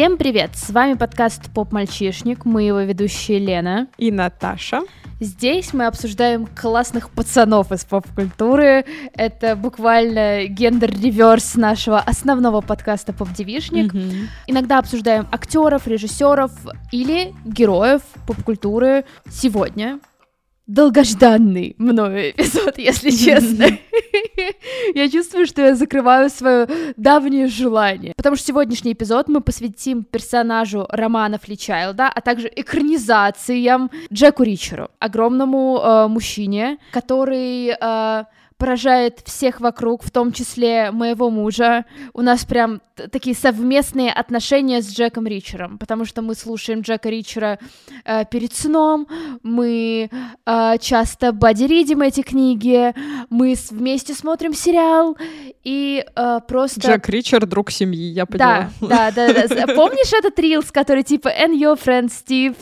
Всем привет! С вами подкаст «Поп-мальчишник», мы его ведущие Лена и Наташа. Здесь мы обсуждаем классных пацанов из поп-культуры. Это буквально гендер-реверс нашего основного подкаста «Поп-девишник». Mm-hmm. Иногда обсуждаем актеров, режиссеров или героев поп-культуры. Сегодня долгожданный мною эпизод, если честно. Я чувствую, что я закрываю свое давнее желание. Потому что сегодняшний эпизод мы посвятим персонажу Романа Фличайлда, а также экранизациям Джеку Ричеру, огромному э, мужчине, который э, поражает всех вокруг, в том числе моего мужа. У нас прям такие совместные отношения с Джеком Ричером, потому что мы слушаем Джека Ричера э, перед сном, мы э, часто бодиридим эти книги, мы вместе смотрим сериал, и э, просто... Джек Ричер — друг семьи, я поняла. Да, да, да. да. Помнишь этот рилс, который типа «And your friend Steve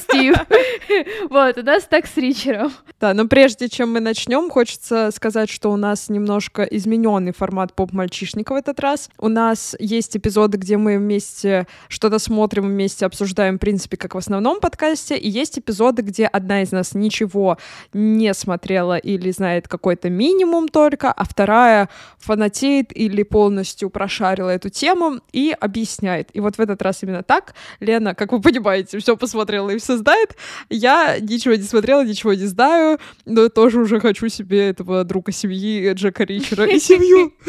Стив. Вот, у нас так с Ричером. Да, но прежде чем мы начнем, хочется сказать, что у нас немножко измененный формат поп-мальчишника в этот раз. У нас есть эпизоды, где мы вместе что-то смотрим, вместе обсуждаем, в принципе, как в основном подкасте, и есть эпизоды, где одна из нас ничего не смотрела или знает какой-то минимум только, а вторая фанатеет или полностью прошарила эту тему и объясняет. И вот в этот раз именно так. Лена как вы понимаете, все посмотрела и все знает. Я ничего не смотрела, ничего не знаю, но тоже уже хочу себе этого друга семьи Джека Ричера и семью.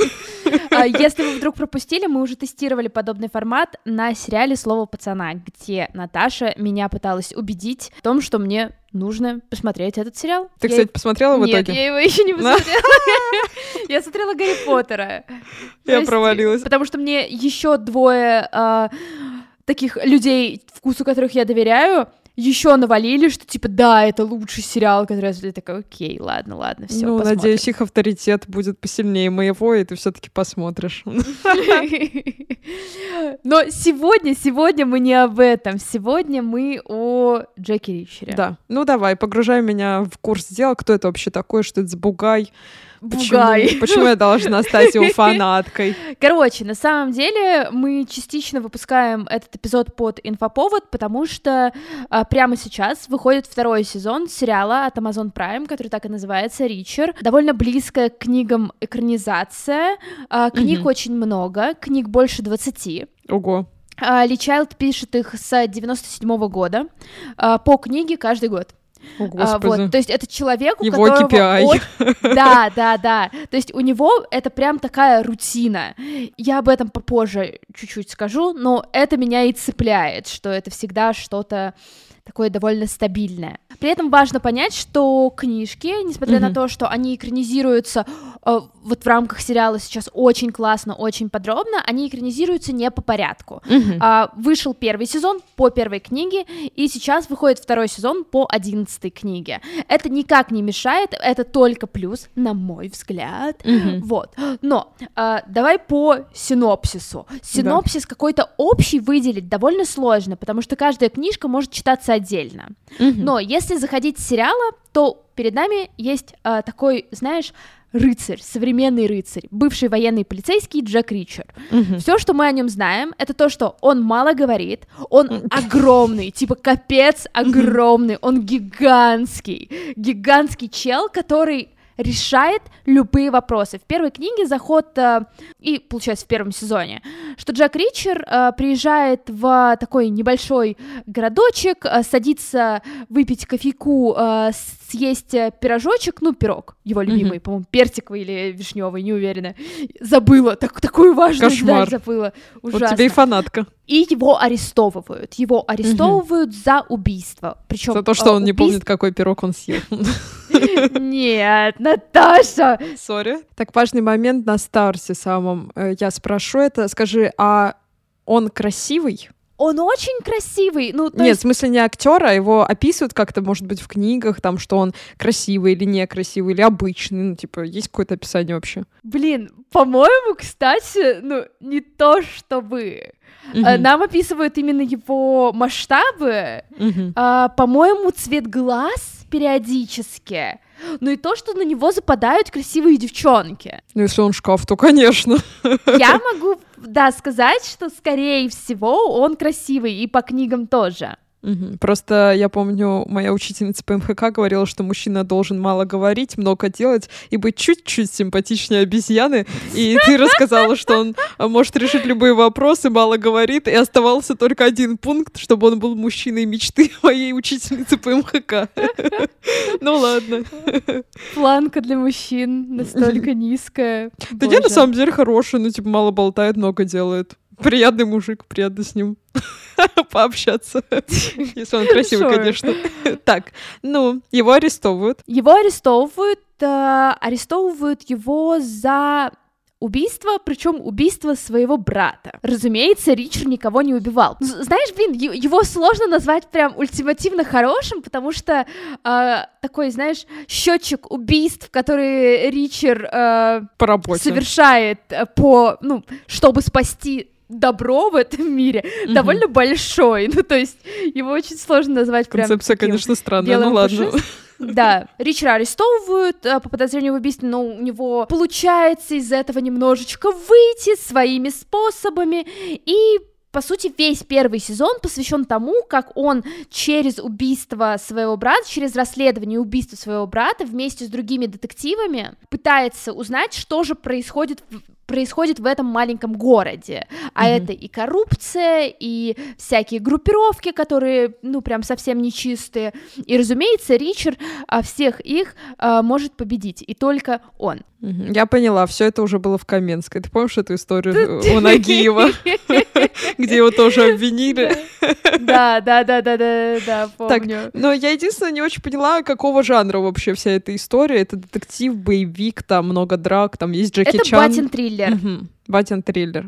А, если вы вдруг пропустили, мы уже тестировали подобный формат на сериале «Слово пацана», где Наташа меня пыталась убедить в том, что мне нужно посмотреть этот сериал. Ты, я... кстати, посмотрела в итоге? Нет, я его еще не посмотрела. Я смотрела Гарри Поттера. Я провалилась. Потому что мне еще двое а, таких людей, вкусу которых я доверяю, еще навалили, что типа да, это лучший сериал, который я такая, окей, ладно, ладно, все. Ну, надеюсь, их авторитет будет посильнее моего, и ты все-таки посмотришь. Но сегодня, сегодня мы не об этом. Сегодня мы о Джеки Ричере. Да. Ну давай, погружай меня в курс дела, кто это вообще такой, что это за бугай. Бугай. Почему, почему я должна стать его фанаткой? Короче, на самом деле мы частично выпускаем этот эпизод под инфоповод, потому что а, прямо сейчас выходит второй сезон сериала от Amazon Prime, который так и называется «Ричер». Довольно близкая к книгам экранизация. А, книг угу. очень много, книг больше 20. Ого. А, Ли Чайлд пишет их с 97 -го года а, по книге каждый год. О, а, вот, то есть это человек, у Его которого... KPI. От... Да, да, да. То есть у него это прям такая рутина. Я об этом попозже чуть-чуть скажу, но это меня и цепляет, что это всегда что-то такое довольно стабильное. При этом важно понять, что книжки, несмотря mm-hmm. на то, что они экранизируются э, вот в рамках сериала сейчас очень классно, очень подробно, они экранизируются не по порядку. Mm-hmm. А, вышел первый сезон по первой книге, и сейчас выходит второй сезон по одиннадцатой книге. Это никак не мешает, это только плюс, на мой взгляд. Mm-hmm. Вот. Но а, давай по синопсису. Синопсис да. какой-то общий выделить довольно сложно, потому что каждая книжка может читаться отдельно. Mm-hmm. Но если заходить с сериала, то перед нами есть а, такой, знаешь, рыцарь, современный рыцарь, бывший военный полицейский Джек Ричер. Угу. Все, что мы о нем знаем, это то, что он мало говорит, он огромный, типа капец огромный, он гигантский, гигантский чел, который решает любые вопросы. В первой книге заход, э, и получается в первом сезоне, что Джек Ричер э, приезжает в такой небольшой городочек, э, садится выпить кофейку, э, съесть э, пирожочек, ну, пирог, его любимый, mm-hmm. по-моему, персиковый или вишневый, не уверена. Забыла, так, такую важную Кошмар. деталь забыла. Ужасно. Вот тебе и фанатка. И его арестовывают. Его арестовывают mm-hmm. за убийство. Причем За то, что он убийств... не помнит, какой пирог он съел. Нет, Наташа! Сори. Так важный момент на старте самом. Э, я спрошу это. Скажи, а он красивый? он очень красивый. Ну, Нет, есть... в смысле не актера, его описывают как-то, может быть, в книгах, там, что он красивый или некрасивый, или обычный. Ну, типа, есть какое-то описание вообще? Блин, по-моему, кстати, ну, не то чтобы. Uh-huh. Нам описывают именно его масштабы. Uh-huh. А, по-моему, цвет глаз периодически. Ну и то, что на него западают красивые девчонки. Ну, если он шкаф, то, конечно. Я могу да, сказать, что, скорее всего, он красивый, и по книгам тоже. Угу. Просто я помню, моя учительница по МХК говорила, что мужчина должен мало говорить, много делать и быть чуть-чуть симпатичнее обезьяны. И ты рассказала, что он может решить любые вопросы, мало говорит, и оставался только один пункт, чтобы он был мужчиной мечты моей учительницы по МХК. Ну ладно. Планка для мужчин настолько низкая. Да я на самом деле хороший, ну типа мало болтает, много делает. Приятный мужик, приятно с ним пообщаться. Если он красивый, конечно. Так, ну, его арестовывают. Его арестовывают, э, арестовывают его за убийство, причем убийство своего брата. Разумеется, Ричард никого не убивал. Знаешь, блин, его сложно назвать прям ультимативно хорошим, потому что э, такой, знаешь, счетчик убийств, которые Ричард э, совершает э, по, ну, чтобы спасти добро в этом мире mm-hmm. довольно большой. Ну, то есть его очень сложно назвать прям Концепция, таким конечно, странная, ну ладно. Да, Ричера арестовывают э, по подозрению в убийстве, но у него получается из этого немножечко выйти своими способами, и по сути, весь первый сезон посвящен тому, как он через убийство своего брата, через расследование убийства своего брата вместе с другими детективами пытается узнать, что же происходит в происходит в этом маленьком городе. А mm-hmm. это и коррупция, и всякие группировки, которые, ну, прям совсем нечистые. И, разумеется, Ричард а, всех их а, может победить, и только он. Я поняла, все это уже было в Каменской. Ты помнишь эту историю у Нагиева, где его тоже обвинили? Да, да, да, да, да, да, помню. но я единственное не очень поняла, какого жанра вообще вся эта история. Это детектив, боевик, там много драк, там есть Джеки Чан. Это батин-триллер. Батин-триллер.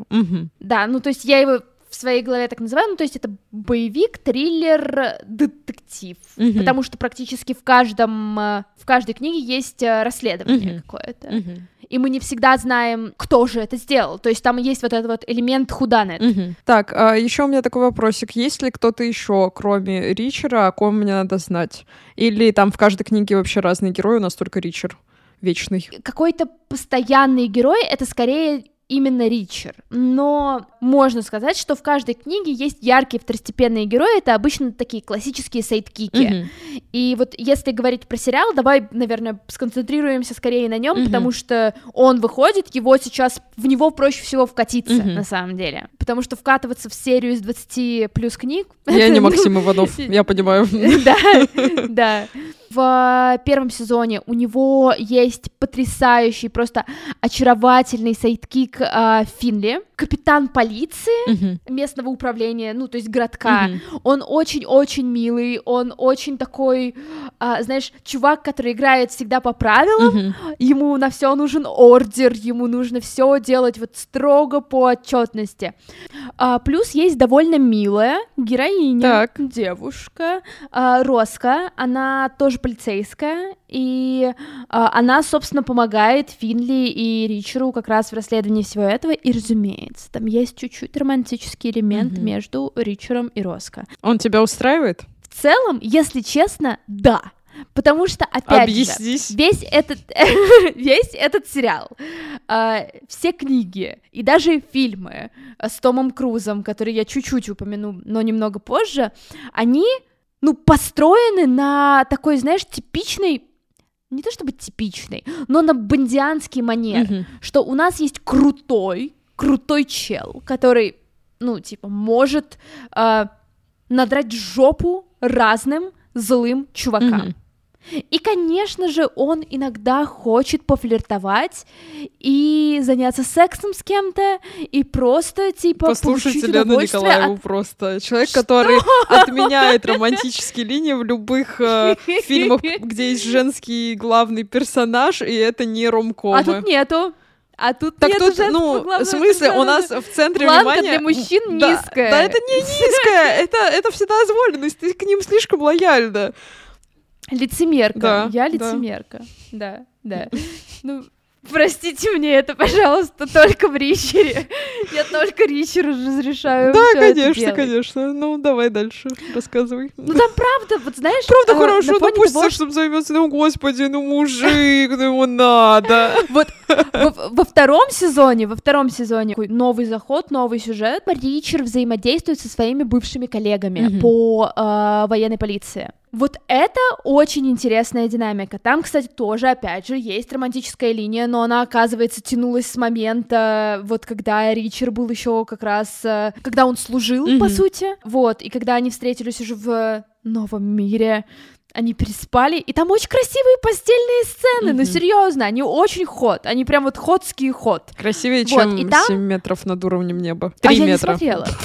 Да, ну то есть я его в своей голове так называю, ну то есть это боевик, триллер, детектив, mm-hmm. потому что практически в каждом э, в каждой книге есть э, расследование mm-hmm. какое-то. Mm-hmm. И мы не всегда знаем, кто же это сделал. То есть там есть вот этот вот элемент худанет. Mm-hmm. Так, а еще у меня такой вопросик. Есть ли кто-то еще, кроме Ричера, о ком мне надо знать? Или там в каждой книге вообще разные герои, у нас только Ричер вечный? Какой-то постоянный герой — это скорее именно Ричер. Но можно сказать, что в каждой книге есть яркие второстепенные герои, это обычно такие классические сайдкики. Mm-hmm. И вот если говорить про сериал, давай, наверное, сконцентрируемся скорее на нем, mm-hmm. потому что он выходит, его сейчас в него проще всего вкатиться, mm-hmm. на самом деле. Потому что вкатываться в серию из 20 плюс книг... Я не Максим Иванов, я понимаю. Да, да. В первом сезоне у него есть потрясающий, просто очаровательный sidekick э, Финли, капитан полиции uh-huh. местного управления, ну, то есть городка. Uh-huh. Он очень-очень милый, он очень такой, э, знаешь, чувак, который играет всегда по правилам, uh-huh. ему на все нужен ордер, ему нужно все делать вот строго по отчетности. А, плюс есть довольно милая героиня, так. девушка, а, Роска, она тоже полицейская, и а, она, собственно, помогает Финли и Ричеру как раз в расследовании всего этого, и, разумеется, там есть чуть-чуть романтический элемент mm-hmm. между Ричером и Роско. Он тебя устраивает? В целом, если честно, да. Потому что, опять Объяснись. же, весь этот, весь этот сериал, э, все книги и даже фильмы с Томом Крузом, которые я чуть-чуть упомяну, но немного позже, они ну, построены на такой, знаешь, типичной не то чтобы типичный, но на бандианский манер, mm-hmm. что у нас есть крутой, крутой чел, который, ну, типа, может э, надрать жопу разным злым чувакам. Mm-hmm. И, конечно же, он иногда хочет пофлиртовать и заняться сексом с кем-то, и просто, типа, Послушайте Лену Николаеву от... просто. Человек, Что? который отменяет романтические линии в любых э, фильмах, где есть женский главный персонаж, и это не ромкомы. А тут нету. А тут так нет тут, ну, в смысле, у нас в центре Планка внимания... для мужчин да, низкая. Да, это не низкая, это, это вседозволенность, ты к ним слишком лояльна. Лицемерка. Да, Я лицемерка. Да, да. да. Ну, Простите мне это, пожалуйста, только в Ричере. Я только Ричеру разрешаю. Да, конечно, конечно. Ну, давай дальше, рассказывай. Ну там правда, вот знаешь, Правда э, хорошо, ну пусть того, Саша займется, ну господи, ну мужик, ну ему надо. Вот во, втором сезоне, во втором сезоне новый заход, новый сюжет. Ричард взаимодействует со своими бывшими коллегами по э, военной полиции. Вот это очень интересная динамика. Там, кстати, тоже, опять же, есть романтическая линия, но она, оказывается, тянулась с момента, вот когда Ричард был еще как раз, э, когда он служил, по Мгм. сути, вот, и когда они встретились уже в новом мире, они переспали, и там очень красивые постельные сцены, ну Мгм. серьезно, они очень ход, они прям вот ходский ход. Красивее, Вот, чем и там- 7 метров над уровнем неба. А 3 я не метра. смотрела.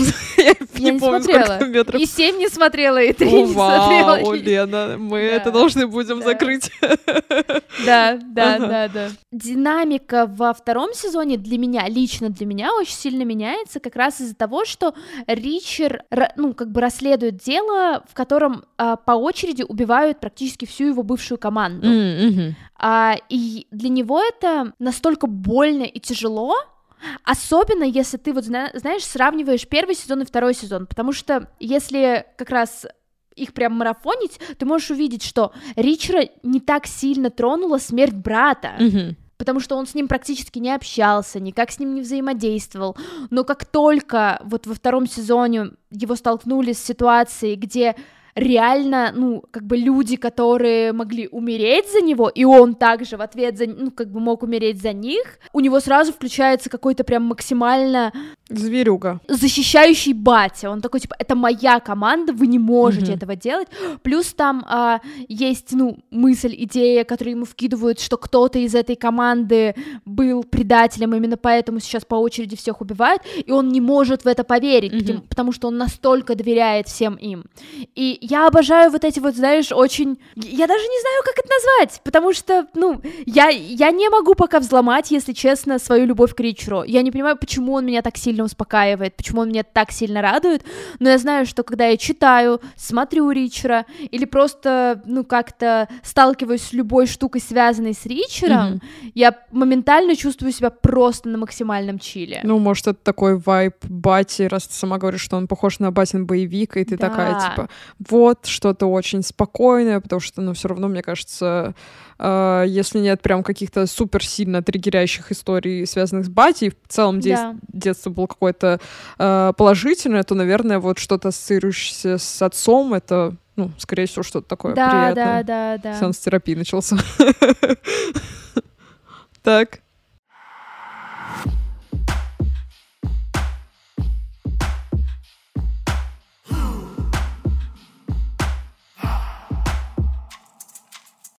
Я не помню, смотрела. сколько там метров. И семь не смотрела, и три О, не смотрела. вау, Лена, мы это должны будем закрыть. Да, да, да, да. Динамика во втором сезоне для меня, лично для меня, очень сильно меняется как раз из-за того, что Ричард, ну, как бы расследует дело, в котором а, по очереди убивают практически всю его бывшую команду. А, и для него это настолько больно и тяжело, особенно если ты вот зна- знаешь сравниваешь первый сезон и второй сезон, потому что если как раз их прям марафонить, ты можешь увидеть, что Ричера не так сильно тронула смерть брата, потому что он с ним практически не общался, никак с ним не взаимодействовал. Но как только вот во втором сезоне его столкнули с ситуацией, где реально, ну, как бы люди, которые могли умереть за него, и он также в ответ за, ну, как бы мог умереть за них, у него сразу включается какой-то прям максимально Зверюга. защищающий батя. Он такой, типа, это моя команда, вы не можете Мгм. этого делать. Плюс там а, есть, ну, мысль, идея, которую ему вкидывают, что кто-то из этой команды был предателем, именно поэтому сейчас по очереди всех убивают, и он не может в это поверить, Мгм. потому- потому что он настолько доверяет всем им. И я обожаю вот эти вот, знаешь, очень... Я даже не знаю, как это назвать, потому что, ну, я, я не могу пока взломать, если честно, свою любовь к Ричеру. Я не понимаю, почему он меня так сильно успокаивает, почему он меня так сильно радует, но я знаю, что когда я читаю, смотрю Ричера, или просто, ну, как-то сталкиваюсь с любой штукой, связанной с Ричером, Мгм. я моментально чувствую себя просто на максимальном чиле. Ну, может, это такой вайб Бати, раз ты сама говоришь, что он похож на Батин боевик, и ты Да. такая, типа, вот, что-то очень спокойное, потому что, ну, все равно, мне кажется, э, если нет прям каких-то супер сильно триггерящих историй, связанных с Бати, в целом Да. детство было какое-то э, положительное, то, наверное, вот что-то ассоциирующееся с отцом, это, ну, скорее всего, что-то такое Да, приятное. да, да, да. Сеанс терапии начался. Так.